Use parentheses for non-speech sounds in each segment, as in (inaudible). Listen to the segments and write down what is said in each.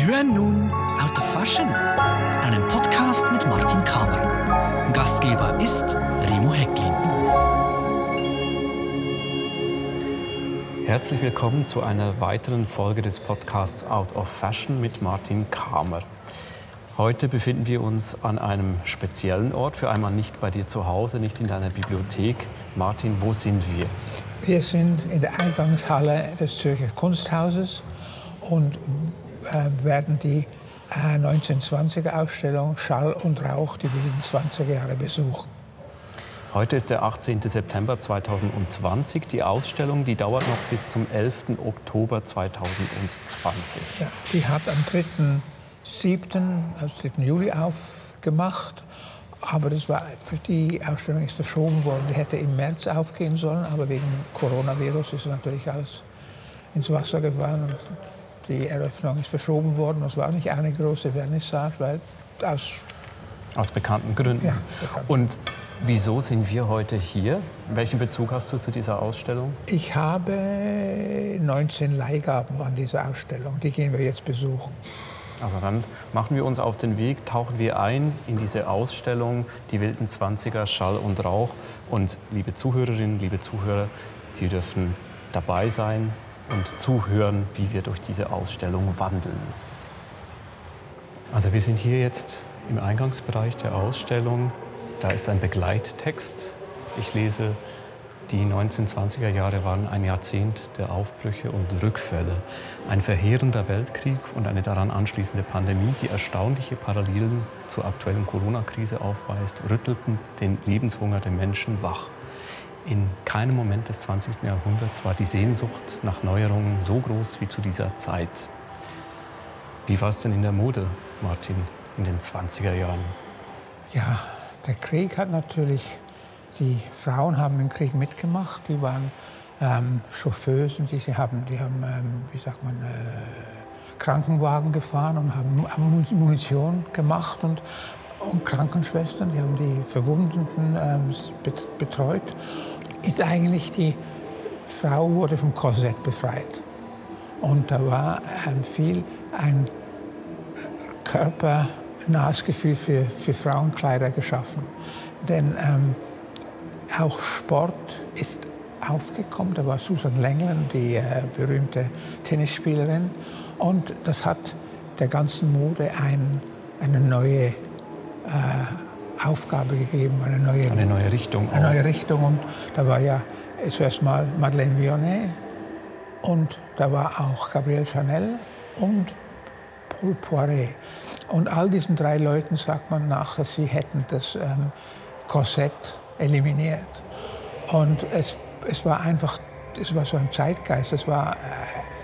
Sie hören nun Out of Fashion, einen Podcast mit Martin Kamer. Gastgeber ist Remo Hecklin. Herzlich willkommen zu einer weiteren Folge des Podcasts Out of Fashion mit Martin Kamer. Heute befinden wir uns an einem speziellen Ort, für einmal nicht bei dir zu Hause, nicht in deiner Bibliothek. Martin, wo sind wir? Wir sind in der Eingangshalle des Zürcher Kunsthauses und werden die äh, 1920er Ausstellung Schall und Rauch, die wilden 20er Jahre besuchen. Heute ist der 18. September 2020. Die Ausstellung die dauert noch bis zum 11. Oktober 2020. Ja, die hat am 3. 7., also 3. Juli aufgemacht. Aber das war, für die Ausstellung ist verschoben worden. Die hätte im März aufgehen sollen, aber wegen Coronavirus ist natürlich alles ins Wasser gefallen. Die Eröffnung ist verschoben worden. Das war nicht eine große Vernissage, weil aus, aus bekannten Gründen. Ja, bekannt. Und wieso sind wir heute hier? Welchen Bezug hast du zu dieser Ausstellung? Ich habe 19 Leihgaben an dieser Ausstellung. Die gehen wir jetzt besuchen. Also dann machen wir uns auf den Weg, tauchen wir ein in diese Ausstellung, die wilden 20er Schall und Rauch. Und liebe Zuhörerinnen, liebe Zuhörer, Sie dürfen dabei sein und zuhören, wie wir durch diese Ausstellung wandeln. Also wir sind hier jetzt im Eingangsbereich der Ausstellung. Da ist ein Begleittext. Ich lese die 1920er Jahre waren ein Jahrzehnt der Aufbrüche und Rückfälle. Ein verheerender Weltkrieg und eine daran anschließende Pandemie, die erstaunliche Parallelen zur aktuellen Corona-Krise aufweist, rüttelten den Lebenshunger der Menschen wach. In keinem Moment des 20. Jahrhunderts war die Sehnsucht nach Neuerungen so groß wie zu dieser Zeit. Wie war es denn in der Mode, Martin, in den 20er Jahren? Ja, der Krieg hat natürlich die Frauen haben den Krieg mitgemacht, die waren ähm, Chauffeusen, die, sie haben, die haben, ähm, wie sagt man, äh, Krankenwagen gefahren und haben, Munition gemacht und, und, Krankenschwestern, die haben die Verwundeten ähm, betreut. Ist eigentlich die Frau wurde vom Korsett befreit. Und da war ähm, viel ein körpernahes für, für Frauenkleider geschaffen. Denn ähm, auch Sport ist aufgekommen. Da war Susan Lenglen, die äh, berühmte Tennisspielerin. Und das hat der ganzen Mode ein, eine neue äh, Aufgabe gegeben, eine neue, eine neue Richtung. Eine neue Richtung. Und da war ja zuerst mal Madeleine Vionnet und da war auch Gabrielle Chanel und Paul Poiret. Und all diesen drei Leuten sagt man nach, dass sie hätten das ähm, Korsett eliminiert. Und es, es war einfach, es war so ein Zeitgeist, es war, uh,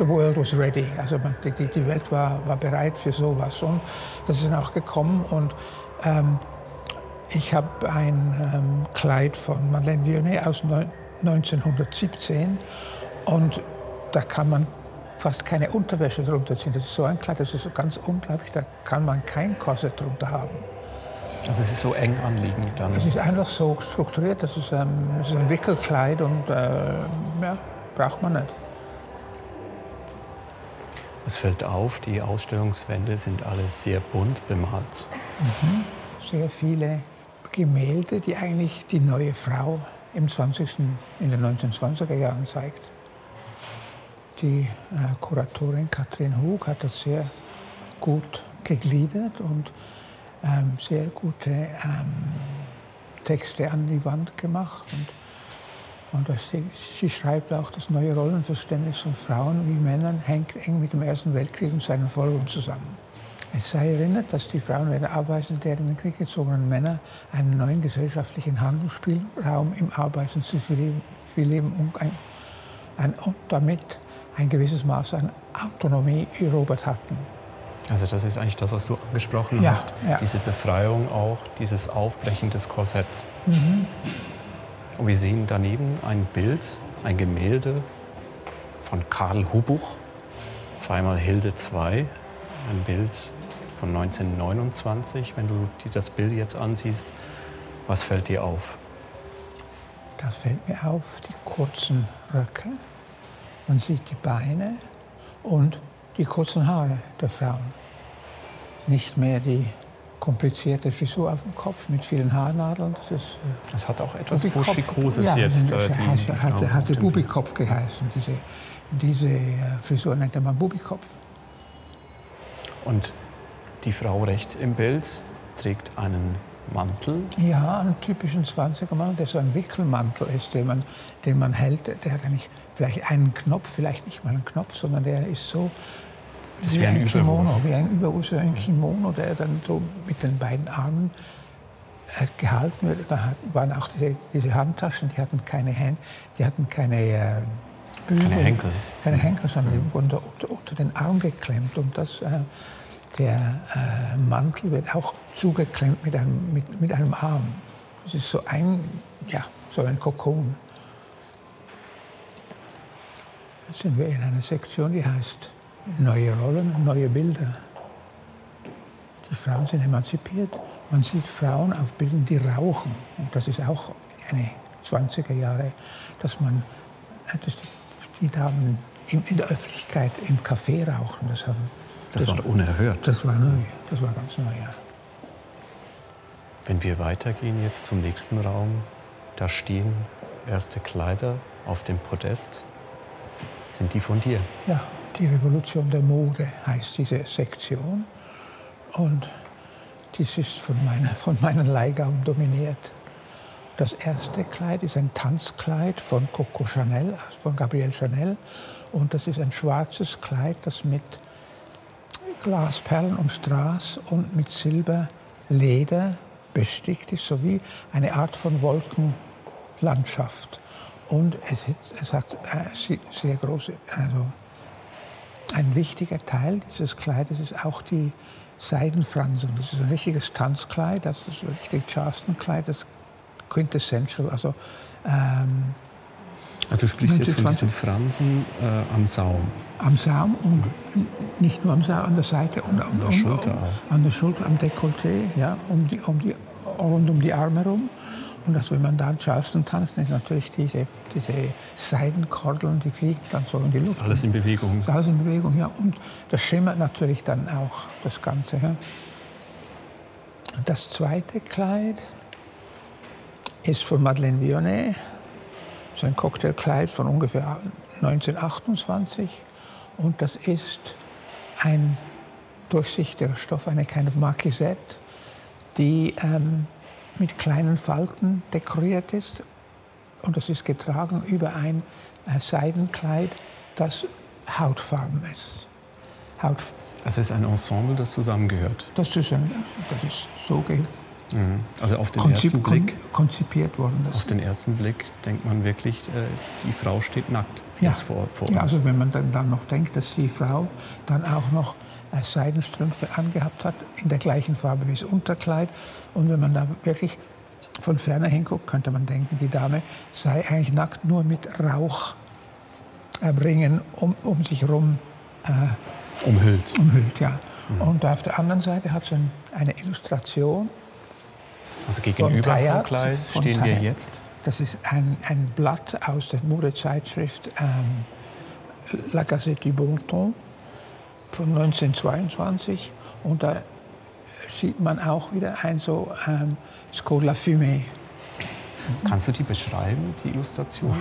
the world was ready, also die, die Welt war, war bereit für sowas. Und das ist dann auch gekommen und ähm, ich habe ein ähm, Kleid von Madeleine Vionnet aus 1917 und da kann man fast keine Unterwäsche drunter ziehen. Das ist so ein Kleid, das ist so ganz unglaublich, da kann man kein Korsett drunter haben. Also es ist so eng anliegend dann? Es ist einfach so strukturiert, das ist, ähm, das ist ein Wickelkleid und äh, ja, braucht man nicht. Es fällt auf, die Ausstellungswände sind alle sehr bunt bemalt. Mhm. Sehr viele Gemälde, die eigentlich die neue Frau im 20. in den 1920er Jahren zeigt. Die äh, Kuratorin Katrin Hug hat das sehr gut gegliedert und ähm, sehr gute ähm, Texte an die Wand gemacht. Und, und das, sie schreibt auch, das neue Rollenverständnis von Frauen wie Männern hängt eng mit dem Ersten Weltkrieg und seinen Folgen zusammen. Es sei erinnert, dass die Frauen der Abweisung der in den Krieg gezogenen Männer einen neuen gesellschaftlichen Handlungsspielraum im Arbeits- und Zivilleben und, ein, ein, und damit ein gewisses Maß an Autonomie erobert hatten. Also das ist eigentlich das, was du angesprochen ja, hast. Ja. Diese Befreiung auch, dieses Aufbrechen des Korsetts. Mhm. Und wir sehen daneben ein Bild, ein Gemälde von Karl Hubuch, zweimal Hilde II, ein Bild von 1929. Wenn du dir das Bild jetzt ansiehst, was fällt dir auf? Da fällt mir auf die kurzen Röcke. Man sieht die Beine und die kurzen Haare der Frauen. Nicht mehr die komplizierte Frisur auf dem Kopf mit vielen Haarnadeln. Das, ist, äh, das hat auch etwas Buschikoses ja, jetzt. Äh, die, hatte, hatte Bubikopf geheißen. Diese, diese äh, Frisur nannte man Bubikopf. Und die Frau rechts im Bild trägt einen Mantel? Ja, einen typischen 20er-Mantel, der so ein Wickelmantel ist, den man, den man hält. Der hat eigentlich vielleicht einen Knopf, vielleicht nicht mal einen Knopf, sondern der ist so das wie, wie ein, ein Kimono, wie ein Überwurf, ein Kimono, der dann so mit den beiden Armen äh, gehalten wird. Da waren auch diese, diese, Handtaschen, die hatten keine Hände, die hatten keine äh, Bügel, keine Henkel, keine Henkel sondern die wurden unter, unter, den Arm geklemmt und das äh, der äh, Mantel wird auch zugeklemmt mit einem, mit, mit einem Arm. Das ist so ein, ja, so ein Kokon. Jetzt sind wir in einer Sektion, die heißt Neue Rollen, neue Bilder. Die Frauen sind emanzipiert. Man sieht Frauen auf Bildern, die rauchen. Und das ist auch eine 20er Jahre, dass man dass die, die Damen in, in der Öffentlichkeit im Café rauchen. Das haben das, das war unerhört. Das war neu. Das war ganz neu, ja. Wenn wir weitergehen jetzt zum nächsten Raum, da stehen erste Kleider auf dem Podest. Sind die von dir? Ja, die Revolution der Mode heißt diese Sektion. Und dies ist von, meiner, von meinen Leihgaben dominiert. Das erste Kleid ist ein Tanzkleid von Coco Chanel, von Gabrielle Chanel. Und das ist ein schwarzes Kleid, das mit Glasperlen und Strass und mit Silberleder bestickt ist, sowie eine Art von Wolkenlandschaft. Und es, es hat äh, sehr große, also ein wichtiger Teil dieses Kleides ist auch die Seidenfransen. Das ist ein richtiges Tanzkleid, das ist ein richtig Charleston-Kleid, das Quintessential, also ähm, also du sprichst jetzt von diesen Fransen äh, am Saum. Am Saum und nicht nur am Saum, an der Seite und an der Schulter auch. An der Schulter, am Dekolleté, ja, um die, um die, rund um die Arme herum. Und dass, wenn man da Charleston tanzt, ist natürlich diese, diese Seidenkordeln, die fliegen dann so in die Luft. Das ist alles in Bewegung. Das ist alles in Bewegung, ja. Und das schimmert natürlich dann auch, das Ganze. Ja. Und das zweite Kleid ist von Madeleine Vionnet so ein Cocktailkleid von ungefähr 1928 und das ist ein durchsichtiger Stoff, eine kind of Marquisette, die ähm, mit kleinen Falten dekoriert ist und das ist getragen über ein Seidenkleid, das hautfarben ist. Haut es ist ein Ensemble, das zusammengehört. Das ist, ein, das ist so Mhm. Also auf den Konzip ersten Blick konzipiert worden. auf den ersten Blick denkt man wirklich, äh, die Frau steht nackt ja. vor, vor uns. Ja, also wenn man dann, dann noch denkt, dass die Frau dann auch noch Seidenstrümpfe angehabt hat, in der gleichen Farbe wie das Unterkleid. Und wenn man da wirklich von ferne hinguckt, könnte man denken, die Dame sei eigentlich nackt nur mit Rauchringen äh, um, um sich herum äh, umhüllt. Umhüllt, ja. Mhm. Und auf der anderen Seite hat sie eine Illustration also gegenüber von vom Kleid stehen wir jetzt? Das ist ein, ein Blatt aus der Modezeitschrift ähm, La Gazette du Bon Ton von 1922. Und da sieht man auch wieder ein so ähm, Scole la Fumée. Kannst du die beschreiben, die Illustration?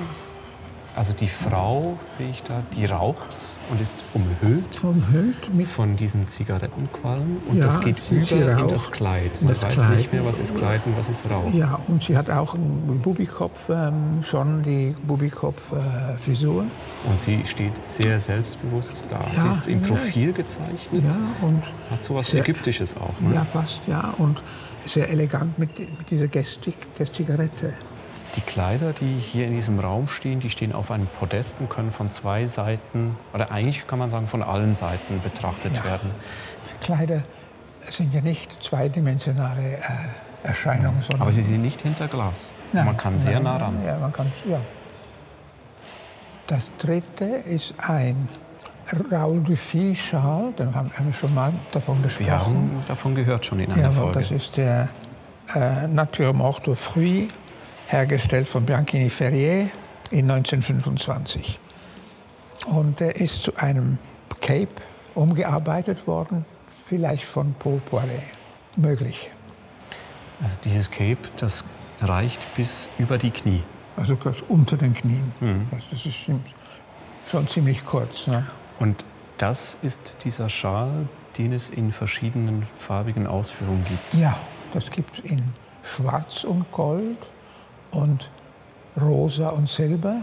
Also die Frau, sehe ich da, die raucht und ist umhüllt, umhüllt von diesen Zigarettenqualm. Und ja, das geht über in das Kleid. Man das weiß Kleid. nicht mehr, was ist Kleid und was ist Rauch. Ja, und sie hat auch einen Bubikopf, ähm, schon die Bubikopf-Frisur. Äh, und sie steht sehr selbstbewusst da. Ja, sie ist im Profil gezeichnet. Ja, und hat so was Ägyptisches auch. Ne? Ja, fast, ja. Und sehr elegant mit, mit dieser Gestik der Zigarette. Die Kleider, die hier in diesem Raum stehen, die stehen auf einem Podest und können von zwei Seiten, oder eigentlich kann man sagen von allen Seiten betrachtet ja. werden. Kleider sind ja nicht zweidimensionale äh, Erscheinungen. Ja. Aber sie sind nicht hinter Glas. Nein, man kann sehr nein, nah ran. Ja, man kann, ja. Das dritte ist ein Raoul Dufy-Schal, den haben wir schon mal davon gesprochen. Wir haben davon gehört schon in einer ja, Folge. Das ist der äh, Nature Morte Fruit hergestellt von Bianchini Ferrier in 1925. Und er ist zu einem Cape umgearbeitet worden, vielleicht von Paul Poiret. Möglich. Also dieses Cape, das reicht bis über die Knie. Also unter den Knien. Mhm. Das ist schon ziemlich kurz. Ne? Und das ist dieser Schal, den es in verschiedenen farbigen Ausführungen gibt. Ja, das gibt es in Schwarz und Gold und Rosa und Silber.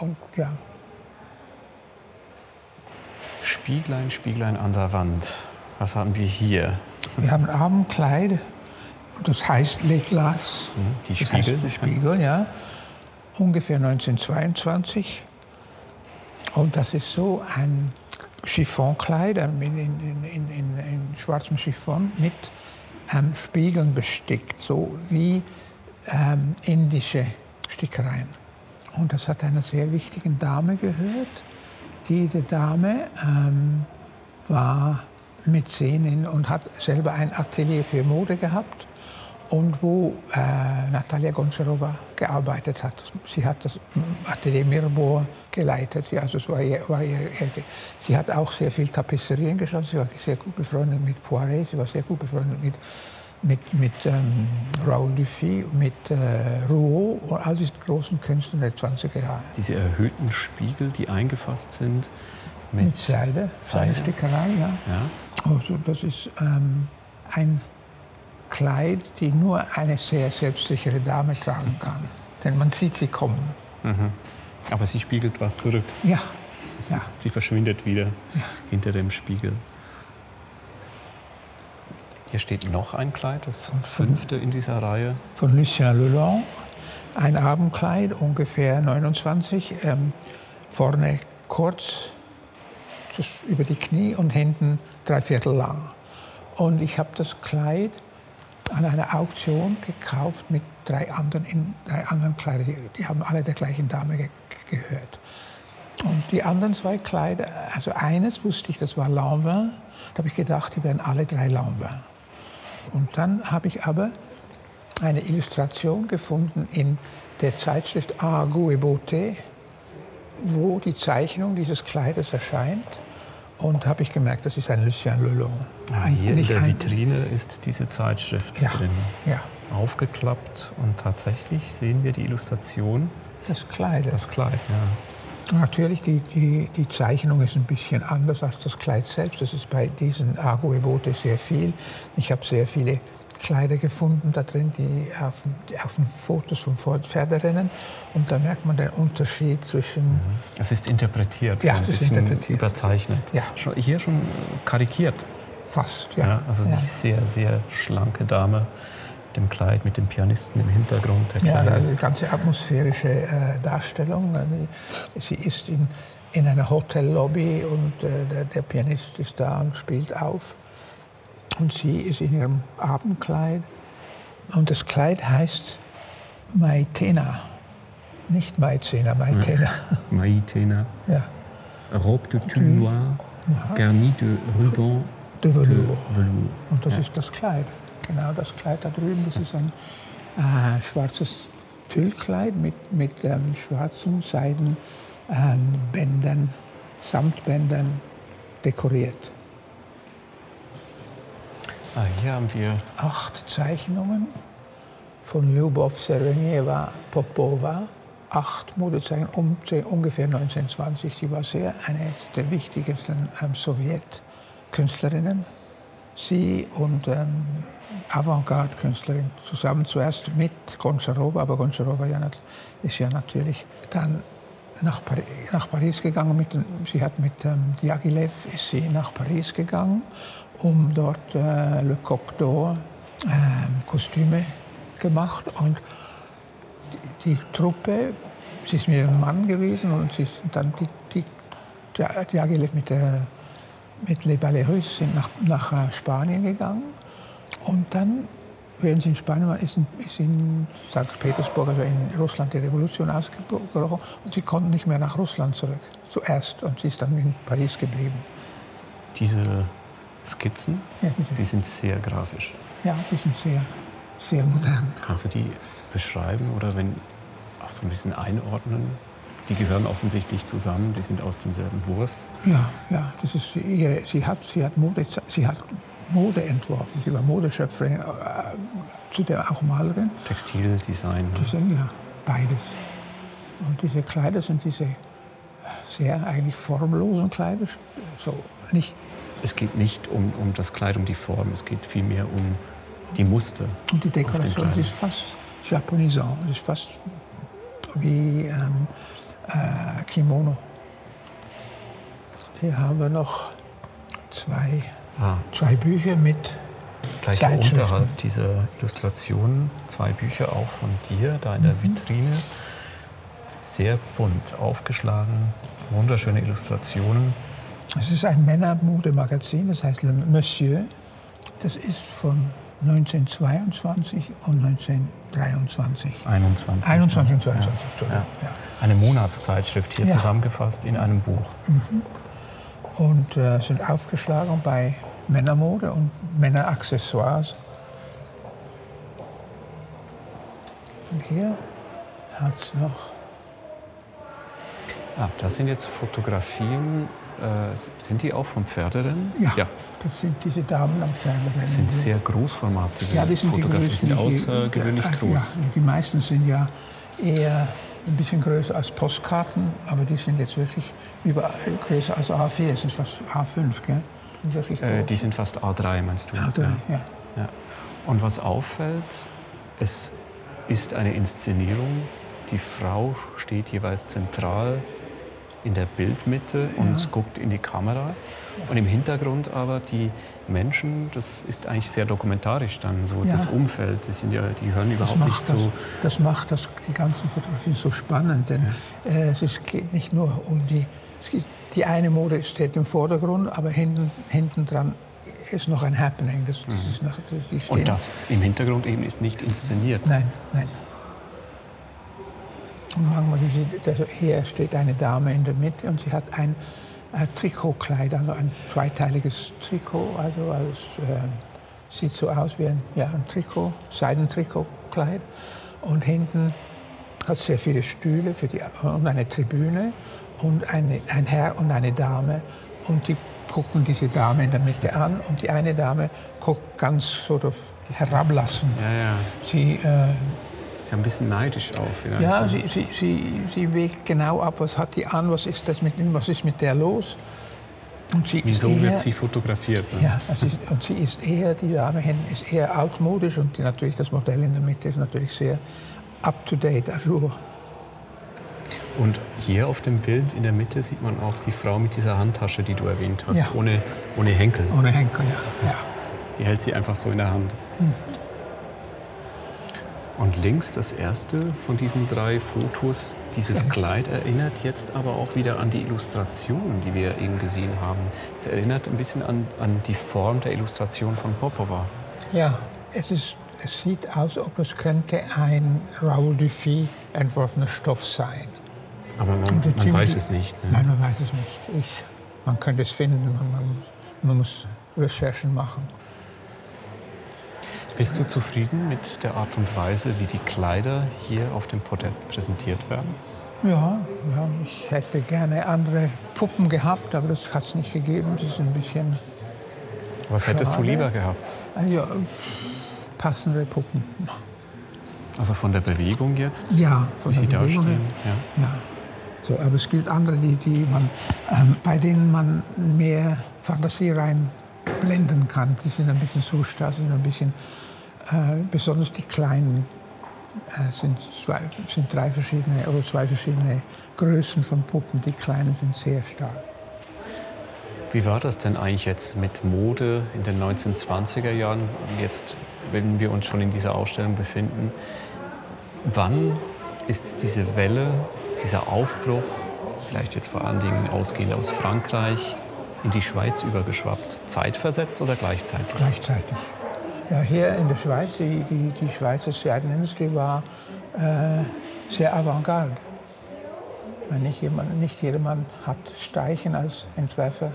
Und ja. Spieglein, Spieglein an der Wand. Was haben wir hier? Wir haben ein Abendkleid, das heißt Le Glace. Hm, die das Spiegel. Heißt Spiegel, ja. Ungefähr 1922. Und das ist so ein Chiffonkleid in, in, in, in, in schwarzem Chiffon mit ähm, Spiegeln bestickt, so wie ähm, indische Stickereien. Und das hat einer sehr wichtigen Dame gehört. Diese Dame ähm, war Mäzenin und hat selber ein Atelier für Mode gehabt und wo äh, Natalia Goncharova gearbeitet hat. Sie hat das Atelier Mirbohr geleitet. Ja, also es war ihr, war ihr, sie hat auch sehr viel Tapisserien geschaut. Sie war sehr gut befreundet mit Poiret. Sie war sehr gut befreundet mit, mit, mit ähm, Raoul Dufy, mit äh, Rouault und all diesen großen Künstlern der 20er Jahre. Diese erhöhten Spiegel, die eingefasst sind mit, mit Seide, Seidestickerei, ja. ja. Also das ist ähm, ein Kleid, die nur eine sehr selbstsichere Dame tragen kann. (laughs) Denn man sieht sie kommen. Mhm. Aber sie spiegelt was zurück. Ja. ja. Sie verschwindet wieder ja. hinter dem Spiegel. Hier steht noch ein Kleid, das fünfte in dieser Reihe. Von Lucien Lelon. Ein Abendkleid, ungefähr 29, ähm, vorne kurz über die Knie und hinten drei Viertel lang. Und ich habe das Kleid an einer Auktion gekauft mit drei anderen, in, drei anderen Kleidern. Die, die, haben alle der gleichen Dame ge gehört. Und die anderen zwei Kleider, also eines wusste ich, das war Lanvin. Da habe ich gedacht, die wären alle drei Lanvin. Und dann habe ich aber eine Illustration gefunden in der Zeitschrift Argo et Beauté, wo die Zeichnung dieses Kleides erscheint. Und habe ich gemerkt, das ist ein Lucien Lelon. Ah, hier in der Vitrine ist diese Zeitschrift ja, drin. Ja. Aufgeklappt und tatsächlich sehen wir die Illustration. Das Kleid. Das Kleid, ja. Natürlich, die, die, die Zeichnung ist ein bisschen anders als das Kleid selbst. Das ist bei diesen Argo-Ebote sehr viel. Ich habe sehr viele Kleider gefunden da drin, die auf, auf den Fotos vom Pferderennen. Und da merkt man den Unterschied zwischen. Mhm. Es ist interpretiert, ja, so ein es ist bisschen interpretiert. überzeichnet. Ja. Hier schon karikiert. Fast, ja. ja also ja. die sehr, sehr schlanke Dame dem Kleid, mit dem Pianisten im Hintergrund. ja, die ganze atmosphärische äh, Darstellung. Sie ist in, in einer Hotellobby und äh, der, der Pianist ist da und spielt auf. Und sie ist in ihrem Abendkleid. Und das Kleid heißt Maitena. Nicht Maizena, Maitena. (laughs) Maitena. Ja. Robe de tulle noir, garnie de ruban de velours. velours. Und das ja. ist das Kleid. Genau das Kleid da drüben. Das ist ein äh, schwarzes Tüllkleid mit, mit ähm, schwarzen Seidenbändern, ähm, Samtbändern dekoriert. Ah, hier haben wir acht Zeichnungen von Lyubov Serenjeva Popova. Acht Modezeichnungen um ungefähr 1920. Sie war sehr eine der wichtigsten ähm, Sowjetkünstlerinnen. Sie und ähm, Avantgarde-Künstlerin zusammen zuerst mit Goncharova, aber Goncharova ja nicht, ist ja natürlich dann nach, Paris, nach Paris gegangen. Mit, sie hat mit ähm, Diaghilev ist sie nach Paris gegangen um dort äh, Le Coq d'Or äh, Kostüme gemacht. Und die, die, Truppe, sie ist mit einem Mann gewesen und sie sind dann die, die, Agile mit, der, mit Les Balerus sind nach, nach äh, Spanien gegangen. Und dann, während sie in Spanien waren, ist in, ist in St. Petersburg, also in Russland, die Revolution ausgebrochen. Und sie konnten nicht mehr nach Russland zurück. Zuerst. Und sie ist dann in Paris geblieben. Diese Skizzen, ja, die sind sehr grafisch. Ja, die sind sehr, sehr modern. Kannst du die beschreiben oder wenn auch so ein bisschen einordnen? Die gehören offensichtlich zusammen, die sind aus demselben Wurf. Ja, ja, das ist ihre, sie hat, sie hat Mode, sie hat Mode entworfen. Sie war Modeschöpferin, äh, zudem auch Malerin. Textildesign. Ne? Design, ja, beides. Und diese Kleider sind diese sehr eigentlich formlosen Kleider. So nicht es geht nicht um, um das Kleid, um die Form, es geht vielmehr um die Muster. Und die Dekoration ist fast japonisant, ist fast wie ähm, äh, Kimono. Hier haben wir noch zwei, ah. zwei Bücher mit Gleich unterhalb dieser Illustrationen zwei Bücher auch von dir, da in der mhm. Vitrine. Sehr bunt aufgeschlagen, wunderschöne Illustrationen. Es ist ein Männermodemagazin, das heißt Le Monsieur. Das ist von 1922 und 1923. 21. 21 und 22, ja. ja. Eine Monatszeitschrift hier ja. zusammengefasst in einem Buch. Mhm. Und äh, sind aufgeschlagen bei Männermode und Männeraccessoires. Und hier hat es noch. Ah, das sind jetzt Fotografien äh, sind die auch vom Pferderennen? Ja, ja, das sind diese Damen am Pferderennen. Das sind sehr großformatige ja, die sind Fotografien, die, sind außergewöhnlich die, groß. Ja, die meisten sind ja eher ein bisschen größer als Postkarten, aber die sind jetzt wirklich überall größer als A4, es ist fast A5, gell? Äh, die sind fast A3, meinst du? A3, ja. ja. ja. Und was auffällt, es ist eine Inszenierung. Die Frau steht jeweils zentral in der Bildmitte und ja. guckt in die Kamera. Und im Hintergrund aber die Menschen, das ist eigentlich sehr dokumentarisch dann, so ja. das Umfeld, die, sind ja, die hören überhaupt nicht das, so. Das macht das, die ganzen Fotografien so spannend, denn ja. äh, es geht nicht nur um die, geht, die eine Mode steht im Vordergrund, aber hinten, hinten dran ist noch ein Happening. Das, das mhm. ist noch, Und das im Hintergrund eben ist nicht inszeniert. Nein, nein. Und manchmal, hier steht eine Dame in der Mitte und sie hat ein äh, Trikotkleid, also ein zweiteiliges Trikot. Also als, äh, sieht so aus wie ein, ja, ein Trikot, Seidentrikotkleid. Und hinten hat sehr viele Stühle für die, und eine Tribüne und eine, ein Herr und eine Dame. Und die gucken diese Dame in der Mitte an und die eine Dame guckt ganz so herablassen. Ja, ja. Sie, äh, ist ein bisschen neidisch auch. Vielleicht. Ja, sie, sie, sie, sie wägt genau ab, was hat die an, was ist, das mit, was ist mit der los. Wieso eher, wird sie fotografiert? Ne? Ja, ist, und sie ist eher, die Dame ist eher altmodisch und die, natürlich das Modell in der Mitte ist natürlich sehr up-to-date, ajour. Und hier auf dem Bild in der Mitte sieht man auch die Frau mit dieser Handtasche, die du erwähnt hast, ja. ohne, ohne Henkel. Ohne Henkel, ja. ja. Die hält sie einfach so in der Hand. Hm. Und links das erste von diesen drei Fotos, dieses Kleid erinnert jetzt aber auch wieder an die Illustration, die wir eben gesehen haben. Es erinnert ein bisschen an, an die Form der Illustration von Popova. Ja, es, ist, es sieht aus, ob es könnte ein Raoul Dufy entworfener Stoff sein. Aber man, man weiß es nicht. Ne? Nein, man weiß es nicht. Ich, man könnte es finden, man, man muss Recherchen machen. Bist du zufrieden mit der Art und Weise, wie die Kleider hier auf dem Podest präsentiert werden? Ja, ja ich hätte gerne andere Puppen gehabt, aber das hat es nicht gegeben. Das ist ein bisschen. Was schade. hättest du lieber gehabt? Ja, passende Puppen. Also von der Bewegung jetzt? Ja, von der Bewegung her. Ja. ja. So, aber es gibt andere, die, die man, ähm, bei denen man mehr Fantasie reinblenden kann. Die sind ein bisschen so stark, sind ein bisschen äh, besonders die kleinen äh, sind, zwei, sind drei verschiedene oder zwei verschiedene Größen von Puppen. Die kleinen sind sehr stark. Wie war das denn eigentlich jetzt mit Mode in den 1920er Jahren? Jetzt, wenn wir uns schon in dieser Ausstellung befinden, wann ist diese Welle, dieser Aufbruch, vielleicht jetzt vor allen Dingen ausgehend aus Frankreich, in die Schweiz übergeschwappt? Zeitversetzt oder gleichzeitig? Gleichzeitig. Ja, hier in der Schweiz, die, die, die Schweizer Seidenindustrie war äh, sehr avantgarde. Nicht, jemand, nicht jedermann hat Steichen als Entwerfer.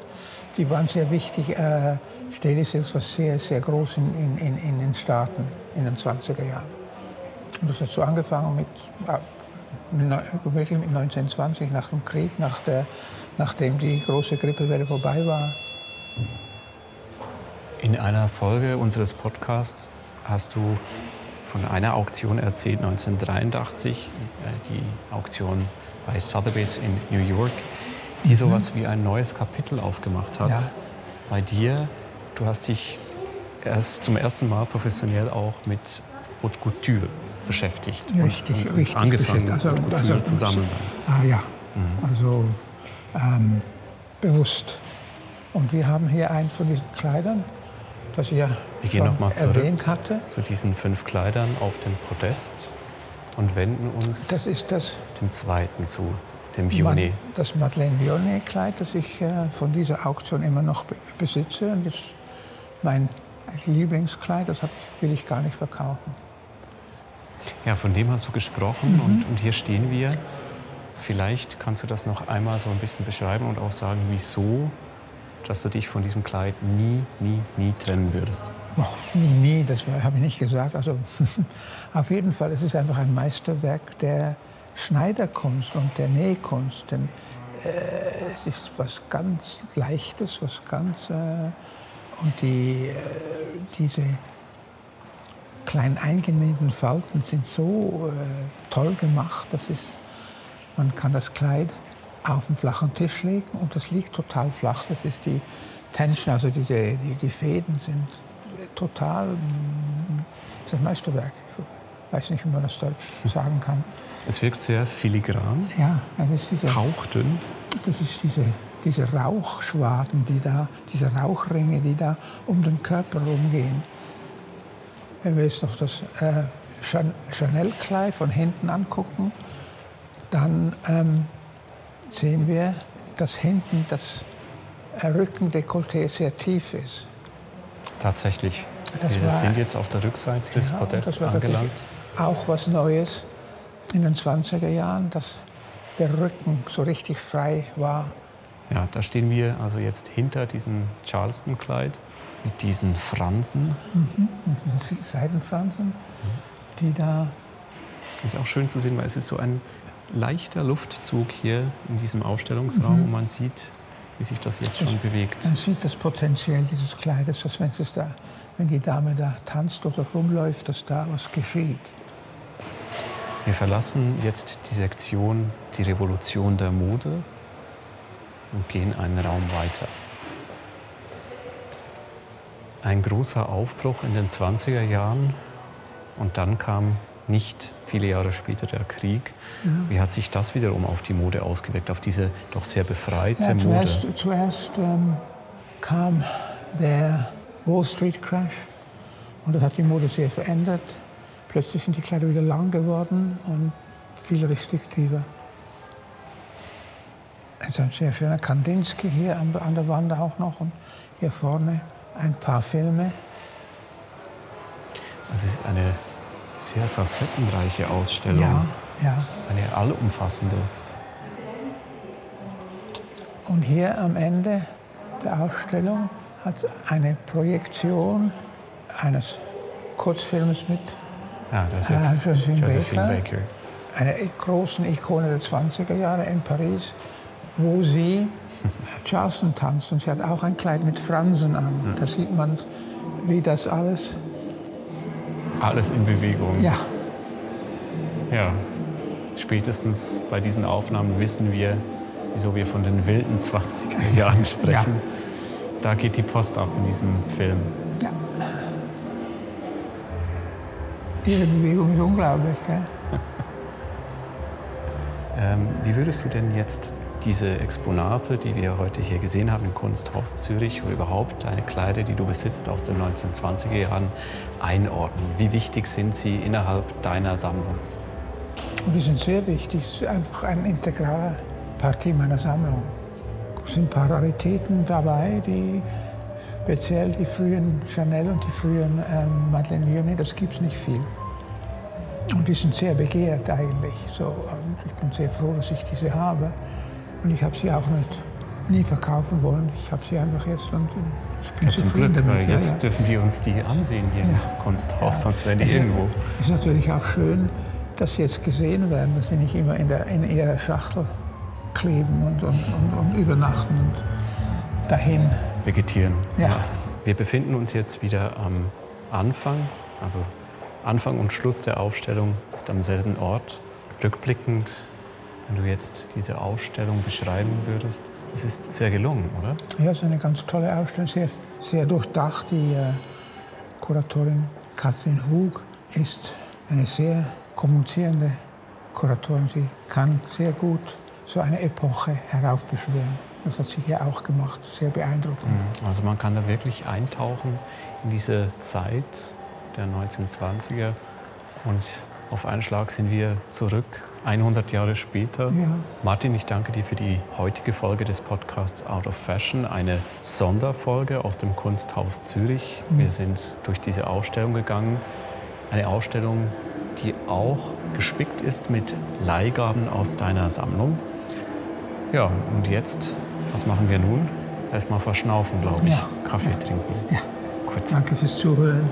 Die waren sehr wichtig. Äh, Stelisils war sehr, sehr groß in, in, in, den Staaten in den 20er Jahren. Und das hat so angefangen mit äh, mit 1920 nach dem Krieg, nach der, nachdem die große Grippewelle vorbei war. In einer Folge unseres Podcasts hast du von einer Auktion erzählt, 1983, äh, die Auktion bei Sotheby's in New York, die mhm. sowas wie ein neues Kapitel aufgemacht hat. Ja. Bei dir, du hast dich erst zum ersten Mal professionell auch mit Haute Couture beschäftigt. Richtig, und, richtig. Angefangen also, Haute Couture also, zusammen. Ah ja, mhm. also ähm, bewusst. Und wir haben hier einen von diesen Kleidern, das ich ja wir gehen noch erwähnt hatte. Zu diesen fünf Kleidern auf dem Podest und wenden uns das ist das dem zweiten zu, dem Vionnet. Das Madeleine Vionnet-Kleid, das ich äh, von dieser Auktion immer noch besitze. Und das ist mein Lieblingskleid, das will ich gar nicht verkaufen. Ja, von dem hast du gesprochen mhm. und, und hier stehen wir. Vielleicht kannst du das noch einmal so ein bisschen beschreiben und auch sagen, wieso dass du dich von diesem Kleid nie, nie, nie trennen würdest? Och, nie, nie, das habe ich nicht gesagt. Also (laughs) auf jeden Fall, es ist einfach ein Meisterwerk der Schneiderkunst und der Nähkunst. Denn äh, es ist was ganz Leichtes, was ganz... Äh, und die, äh, diese kleinen eingenähten Falten sind so äh, toll gemacht, das ist, man kann das Kleid auf den flachen Tisch legen und das liegt total flach. Das ist die Tension, also diese, die, die Fäden sind total, das ist ein Meisterwerk. Ich weiß nicht, wie man das Deutsch sagen kann. Es wirkt sehr filigran, ja, das ist diese, hauchdünn. Das ist diese, diese Rauchschwaden, die da, diese Rauchringe, die da um den Körper rumgehen. Wenn wir jetzt noch das äh, Chanel-Kleid von hinten angucken, dann ähm, sehen wir, dass hinten das Rückendekolleté sehr tief ist. Tatsächlich. Das wir war, sind jetzt auf der Rückseite des ja, Podests angelangt. Auch was Neues in den 20er Jahren, dass der Rücken so richtig frei war. Ja, da stehen wir also jetzt hinter diesem Charleston-Kleid mit diesen Fransen. Mhm, mit Seidenfransen, mhm. die da. Ist auch schön zu sehen, weil es ist so ein leichter Luftzug hier in diesem Ausstellungsraum mhm. und man sieht, wie sich das jetzt das, schon bewegt. Man sieht das Potenzial dieses Kleides, dass wenn, es da, wenn die Dame da tanzt oder rumläuft, dass da was geschieht. Wir verlassen jetzt die Sektion Die Revolution der Mode und gehen einen Raum weiter. Ein großer Aufbruch in den 20er Jahren und dann kam nicht viele Jahre später der Krieg. Ja. Wie hat sich das wiederum auf die Mode ausgewirkt, auf diese doch sehr befreite ja, zuerst, Mode? Zuerst ähm, kam der Wall Street Crash und das hat die Mode sehr verändert. Plötzlich sind die Kleider wieder lang geworden und viel restriktiver. Es ist ein sehr schöner Kandinsky hier an, der Wand auch noch und hier vorne ein paar Filme. Es ist eine sehr facettenreiche Ausstellung. Ja, ja. Eine allumfassende. Und hier am Ende der Ausstellung hat eine Projektion eines Kurzfilms mit ja, das ist äh, Josephine, Josephine Baker, Baker, einer großen Ikone der 20er Jahre in Paris, wo sie (laughs) Charleston tanzt. Und sie hat auch ein Kleid mit Fransen an. Da sieht man, wie das alles alles in Bewegung. Ja. Ja. Spätestens bei diesen Aufnahmen wissen wir, wieso wir von den wilden 20er Jahren sprechen. Ja. Da geht die Post ab in diesem Film. Ja. Diese Bewegung ist unglaublich, gell? (laughs) ähm, wie würdest du denn jetzt diese Exponate, die wir heute hier gesehen haben im Kunsthaus Zürich oder überhaupt deine Kleider, die du besitzt aus den 1920er Jahren, einordnen? Wie wichtig sind sie innerhalb deiner Sammlung? Die sind sehr wichtig. Es ist einfach eine integrale Partie meiner Sammlung. Es sind ein paar Raritäten dabei, die speziell die frühen Chanel und die frühen ähm, Madeleine Vionnet, das gibt es nicht viel. Und die sind sehr begehrt eigentlich. So, ich bin sehr froh, dass ich diese habe. Und ich habe sie auch nicht nie verkaufen wollen. Ich habe sie einfach jetzt und ich bin ja, zum Glück, damit. jetzt ja, dürfen wir uns die ansehen hier im Kunsthaus, sonst wären die es irgendwo. Ist natürlich auch schön, dass sie jetzt gesehen werden, dass sie nicht immer in, der, in ihrer Schachtel kleben und, und, und, und übernachten und dahin. Vegetieren. Ja. Wir befinden uns jetzt wieder am Anfang, also Anfang und Schluss der Aufstellung ist am selben Ort. Rückblickend, wenn du jetzt diese Ausstellung beschreiben würdest, es ist sehr gelungen, oder? Ja, es ist eine ganz tolle Ausstellung, sehr, sehr durchdacht. Die äh, Kuratorin Katrin Hug ist eine sehr kommunizierende Kuratorin. Sie kann sehr gut so eine Epoche heraufbeschwören. Das hat sie hier auch gemacht, sehr beeindruckend. Mhm. Also man kann da wirklich eintauchen in diese Zeit der 1920er und auf einen Schlag sind wir zurück 100 Jahre später. Ja. Martin, ich danke dir für die heutige Folge des Podcasts Out of Fashion, eine Sonderfolge aus dem Kunsthaus Zürich. Mhm. Wir sind durch diese Ausstellung gegangen. Eine Ausstellung, die auch gespickt ist mit Leihgaben aus deiner Sammlung. Ja, und jetzt, was machen wir nun? Erstmal verschnaufen, glaube ich. Ja. Kaffee Ja. trinken. Ja. Kurz. Danke fürs Zuhören.